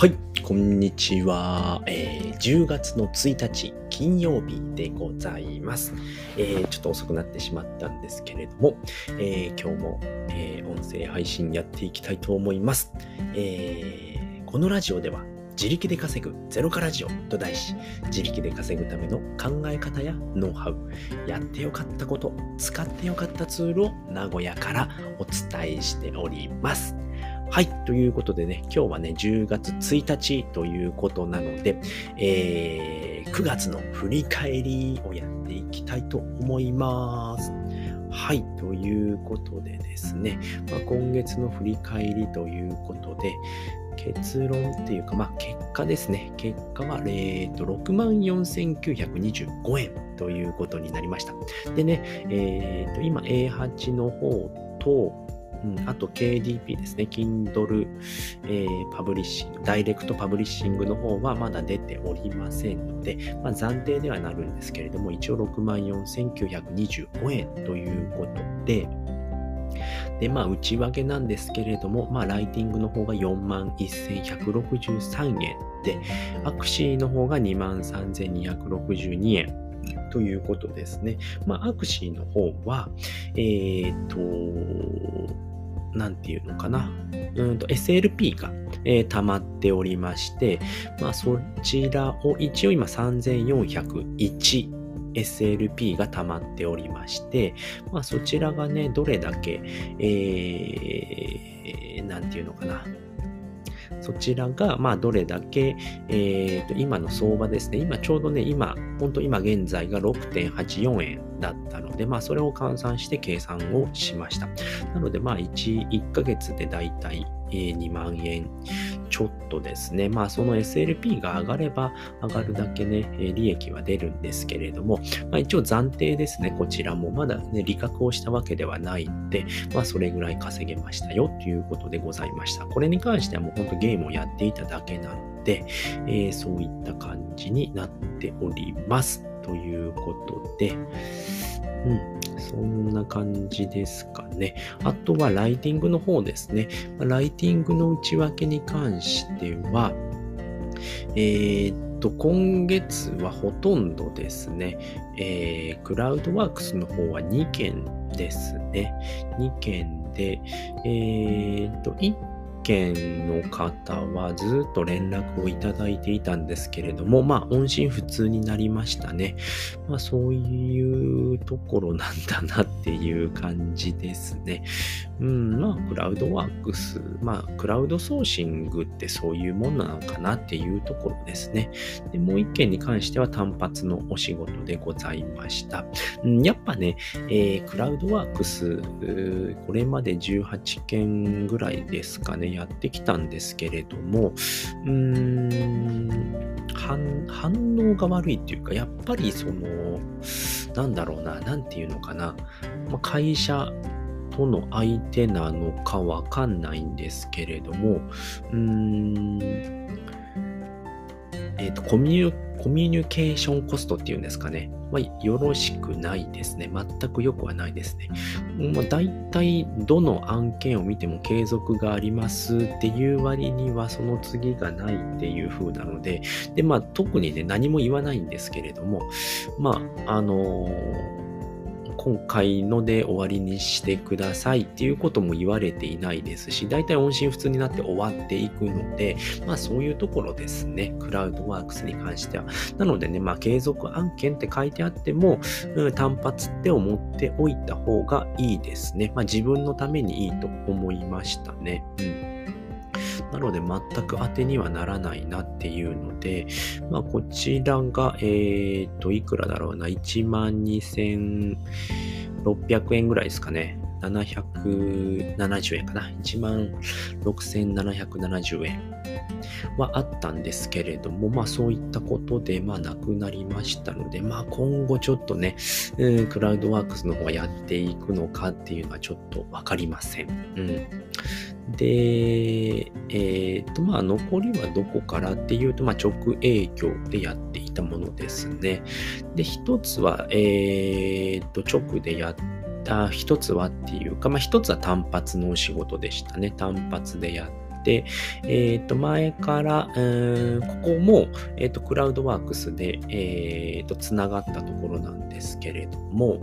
はい、こんにちは、えー、10月の1日金曜日でございます、えー、ちょっと遅くなってしまったんですけれども、えー、今日も、え音声配信やっていきたいと思います、えこのラジオでは自力で稼ぐゼロカラジオと題し、自力で稼ぐための考え方やノウハウ、やってよかったこと、使ってよかったツールを名古屋からお伝えしております。はい。ということでね、今日はね、10月1日ということなので、えー、9月の振り返りをやっていきたいと思います。はい。ということでですね、まあ、今月の振り返りということで、結論っていうか、まあ、結果ですね。結果は、えー、と、64,925円ということになりました。でね、えー、と、今 A8 の方と、うん、あと KDP ですね。Kindle、えー、 Publishing、Direct Publishing の方はまだ出ておりませんので、まあ、暫定ではなるんですけれども、一応64,925円ということで、で、まあ、内訳なんですけれども、まあ、ライティングの方が41,163円で、 A8の方が23,262円。ということですね。まあ、アクシーの方は、えっ、ー、と、何て言うのかな。うんと SLP が、えー、溜まっておりまして、まあそちらを一応今3401 SLP が溜まっておりまして、まあそちらがね、どれだけ、えー、なんていうのかな。そちらが、まあ、どれだけ、えー、と、今の相場ですね。今、ちょうどね、今、本当今現在が6.84円だったので、まあ、それを換算して計算をしました。なので、まあ、1、1ヶ月でだいたい2万円。ちょっとですね、まあその SLP が上がれば上がるだけね、利益は出るんですけれども、まあ一応暫定ですね、こちらも。まだね、利確をしたわけではないので、まあそれぐらい稼げましたよ。ということでございました。これに関してはもう本当ゲームをやっていただけなので、えー、そういった感じになっております。ということで、うん、そんな感じですかね。あとはライティングの方ですね。ライティングの内訳に関しては、えー、っと、今月はほとんどですね、えー、クラウドワークスの方は2件ですね。2件で、えー、っと、1県の方はずっと連絡をいただいていたんですけれども、まあ、音信不通になりましたね。まあ、そういうところなんだなっていう感じですね。うん、まあ、クラウドワークス、まあ、クラウドソーシングってそういうもんなのかなっていうところですね。で、もう一件に関しては単発のお仕事でございました。うん、やっぱね、えー、クラウドワークス、これまで18件ぐらいですかね、やってきたんですけれども、うーん、反応が悪いっていうか、やっぱりその、なんだろうな、なんていうのかな、まあ、会社との相手なのかわかんないんですけれども、うーん、えっ、ー、と、コミュコミュニケーションコストっていうんですかね。まあ、よろしくないですね。全く良くはないですね。まあ、大体、どの案件を見ても継続がありますっていう割には、その次がないっていう風なので、で、まあ、特にね、何も言わないんですけれども、まあ、あのー今回ので終わりにしてくださいっていうことも言われていないですし、大体音信不通になって終わっていくので、まあそういうところですね。クラウドワークスに関しては。なのでね、まあ継続案件って書いてあっても、うん、単発って思っておいた方がいいですね。まあ自分のためにいいと思いましたね。うん。なので全く当てにはならないなっていうので、まあこちらが、えっ、と、いくらだろうな、12,600円ぐらいですかね。770円かな。16,770円はあったんですけれども、まあそういったことで、まあなくなりましたので、まあ今後ちょっとね、クラウドワークスの方がやっていくのかっていうのはちょっとわかりません。うん。で、えっ、ー、と、まあ、残りはどこからっていうと、まあ、直営業でやっていたものですね。で、一つは、えっ、ー、と、直でやった一つはっていうか、まあ、一つは単発のお仕事でしたね。単発でやっで、えっ、と、前から、ここも、えっ、と、クラウドワークスで、えっ、と、つながったところなんですけれども、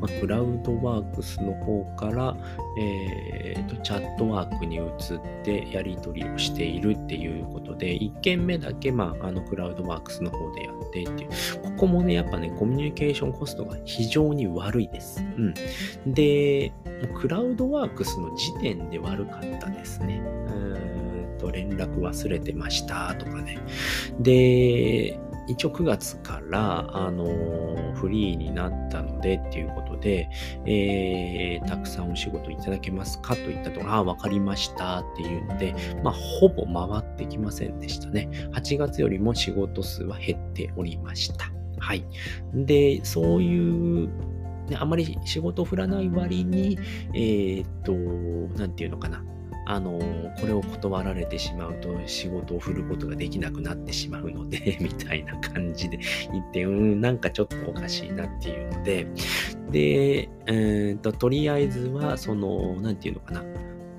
まあ、クラウドワークスの方から、えーと、チャットワークに移ってやり取りをしているっていうことで、1件目だけ、まあ、あのクラウドワークスの方でやってっていう、ここもね、やっぱね、コミュニケーションコストが非常に悪いです。うん。で、クラウドワークスの時点で悪かったですね。うんと、連絡忘れてましたとかね。で、一応9月から、あのー、フリーになったのでっていうことで、えー、たくさんお仕事いただけますかといったところ、ああ、わかりましたっていうので、まあ、ほぼ回ってきませんでしたね。8月よりも仕事数は減っておりました。はい。で、そういう、あまり仕事を振らない割に、えー、っと、なんていうのかな。あの、これを断られてしまうと仕事を振ることができなくなってしまうので みたいな感じで言って、うん、なんかちょっとおかしいなっていうので、で、えー、と、とりあえずは、その、何て言うのかな。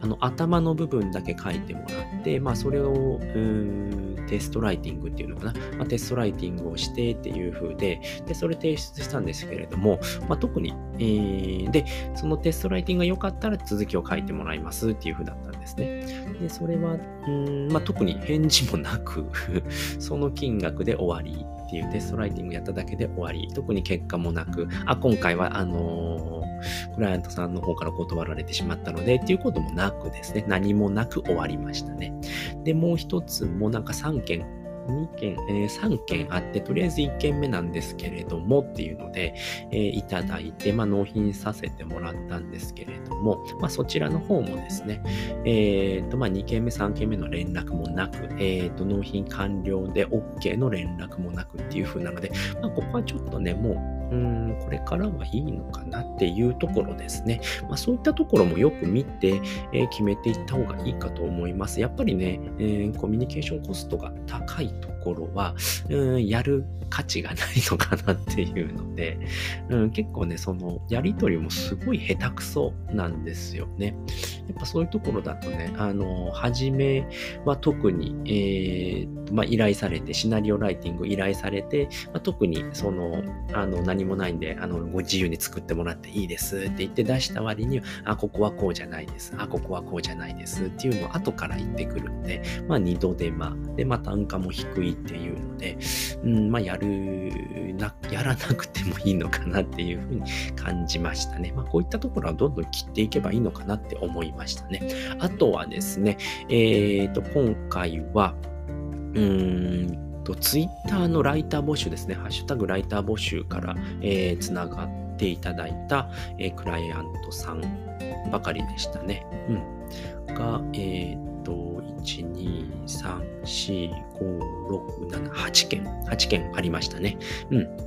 あの頭の部分だけ書いてもらって、まあ、それをうんテストライティングっていうのかな、まあ、テストライティングをしてっていう風で、で、それ提出したんですけれども、まあ、特に、えー、で、そのテストライティングが良かったら続きを書いてもらいますっていう風だったんですね。で、それは、うんまあ、特に返事もなく その金額で終わりっていうテストライティングやっただけで終わり、特に結果もなく、あ、今回は、あのークライアントさんの方から断られてしまったので、っていうこともなくですね、何もなく終わりましたね。で、もう一つもなんか3件2件、えー、3件あって、とりあえず1件目なんですけれどもっていうので、えー、いただいて、まあ、納品させてもらったんですけれども、まあ、そちらの方もですね、えーとまあ、2件目、3件目の連絡もなく、えーと、納品完了で OK の連絡もなくっていう風なので、まあ、ここはちょっとね、もううん、これからはいいのかなっていうところですね。まあ、そういったところもよく見て、えー、決めていった方がいいかと思います。やっぱりね、えー、コミュニケーションコストが高いところは、うん、やる価値がないのかなっていうので、うん、結構ね、そのやりとりもすごい下手くそなんですよね。やっぱそういうところだとね、あの、初めは特に、えー、まあ、依頼されて、シナリオライティング依頼されて、まあ、特にその、あの、何もないんで、あの、ご自由に作ってもらっていいですって言って出した割には、あ、ここはこうじゃないです。あ、ここはこうじゃないですっていうのを後から言ってくるんで、まあ、二度手間。で、まあ、単価も低いっていうので、うん、まあ、やるな、やらなくてもいいのかなっていうふうに感じましたね。まあ、こういったところはどんどん切っていけばいいのかなって思いましたね。あとはですね、えっ、ー、と、今回は、と、ツイッターのライター募集ですね、ハッシュタグライター募集から、えー、つながっていただいた、えー、クライアントさんばかりでしたね。うん。が、えっ、と、1、2、3、4、5、6、7、8件、8件ありましたね。うん。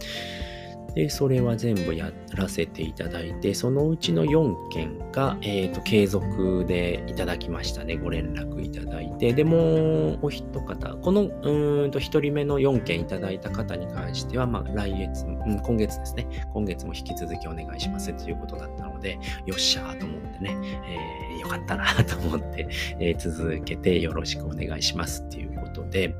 で、それは全部やらせていただいて、そのうちの4件が、えっ、ー、と、継続でいただきましたね。ご連絡いただいて。で、もうお一方、この、うんと、1人目の4件いただいた方に関しては、まあ、来月、うん、今月ですね。今月も引き続きお願いしますということだったので、よっしゃーと思ってね、えー、よかったなと思って、えー、続けてよろしくお願いしますっていうことで、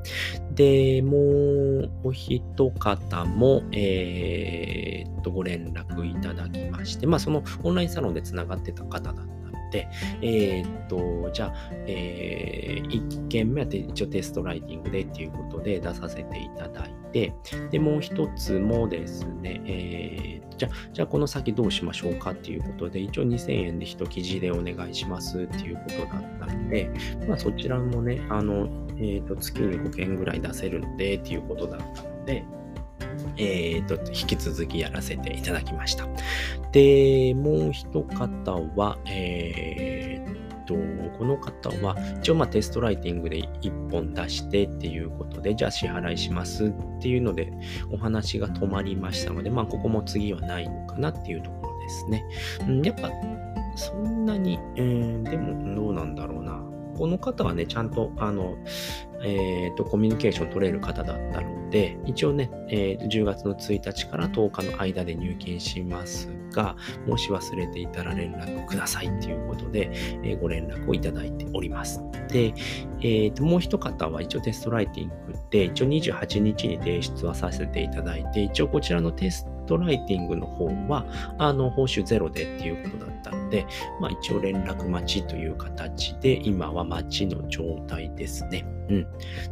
で、もうお一方も、えー、っと、ご連絡いただきまして、まあ、そのオンラインサロンでつながってた方だったので、えー、っと、じゃあ、えー、1件目は一応テストライティングでっていうことで出させていただいて、で、もう一つもですね、えー、じゃあ、じゃあこの先どうしましょうかっていうことで、一応2000円で一記事でお願いしますっていうことだったので、まあそちらもね、あの、えっ、と、月に5件ぐらい出せるので、っていうことだったので、えっ、と、引き続きやらせていただきました。で、もう一方は、えー、と、この方は、一応まあテストライティングで1本出してっていうことで、じゃあ支払いしますっていうので、お話が止まりましたので、まあここも次はないのかなっていうところですね。うん、やっぱ、そんなに、えー、でもどうなんだろうな。この方はね、ちゃんと、あの、えーと、コミュニケーション取れる方だったので、一応ね、えー、10月の1日から10日の間で入金しますが、もし忘れていたら連絡くださいということで、えー、ご連絡をいただいております。で、えーと、もう一方は一応テストライティングで、一応28日に提出はさせていただいて、一応こちらのテストライティングの方は、あの、報酬ゼロでっていうことだったので、まあ一応連絡待ちという形で、今は待ちの状態ですね。うん。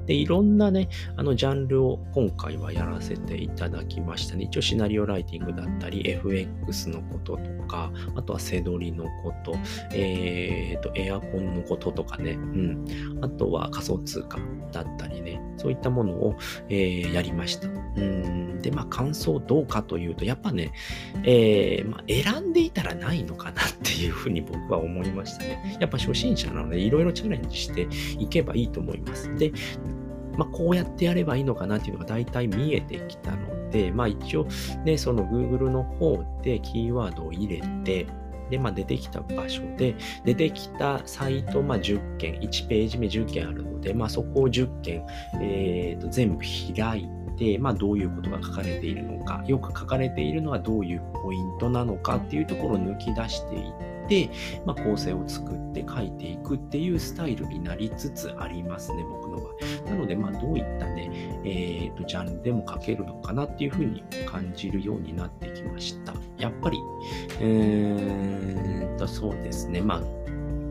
で、いろんなね、あの、ジャンルを今回はやらせていただきましたね。一応シナリオライティングだったり、FX のこととか、あとはセドリのこと、え、ー、と、エアコンのこととかね、うん。あとは仮想通貨だったりね、そういったものを、えー、やりました。うん。で、まあ、感想どうかというと、やっぱね、えー、まあ、選んでいたらないのかなってっていうふうに僕は思いましたね。やっぱ初心者なので、いろいろチャレンジしていけばいいと思います。で、まあ、こうやってやればいいのかなっていうのが大体見えてきたので、まあ一応ね、その Google の方でキーワードを入れて、で、まあ、出てきた場所で、出てきたサイト、まあ、10件、1ページ目10件あるので、まあ、そこを10件、えー、と全部開いて、まあ、どういうことが書かれているのか、よく書かれているのはどういうポイントなのかっていうところを抜き出していって、まあ、構成を作って書いていくっていうスタイルになりつつありますね、僕の場合。なので、まあ、どういったね、えー、と、ジャンルでも書けるのかなっていうふうに感じるようになってきました。やっぱり、えー、と、そうですね、まあ、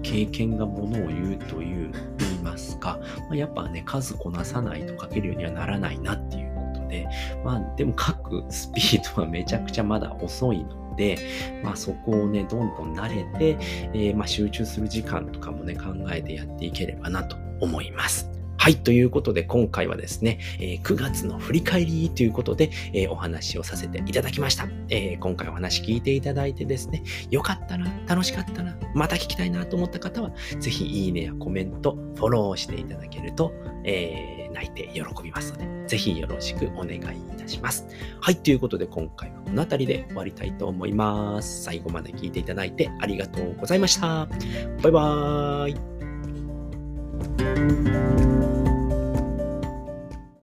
経験がものを言うという言いますか、まあ、やっぱね、数こなさないと書けるようにはならないなっていうで、まあでも書くスピードはめちゃくちゃまだ遅いので、まあそこをね、どんどん慣れて、えー、まあ集中する時間とかもね、考えてやっていければなと思います。はい。ということで、今回はですね、え、9月の振り返りということで、え、お話をさせていただきました、え、今回お話聞いていただいてですね、よかったな、楽しかったな、また聞きたいなと思った方は、ぜひいいねやコメント、フォローしていただけると、え泣いて喜びますので、ぜひよろしくお願いいたします。はい。ということで、今回はこの辺りで終わりたいと思います。最後まで聞いていただいてありがとうございました。バイバーイ。Música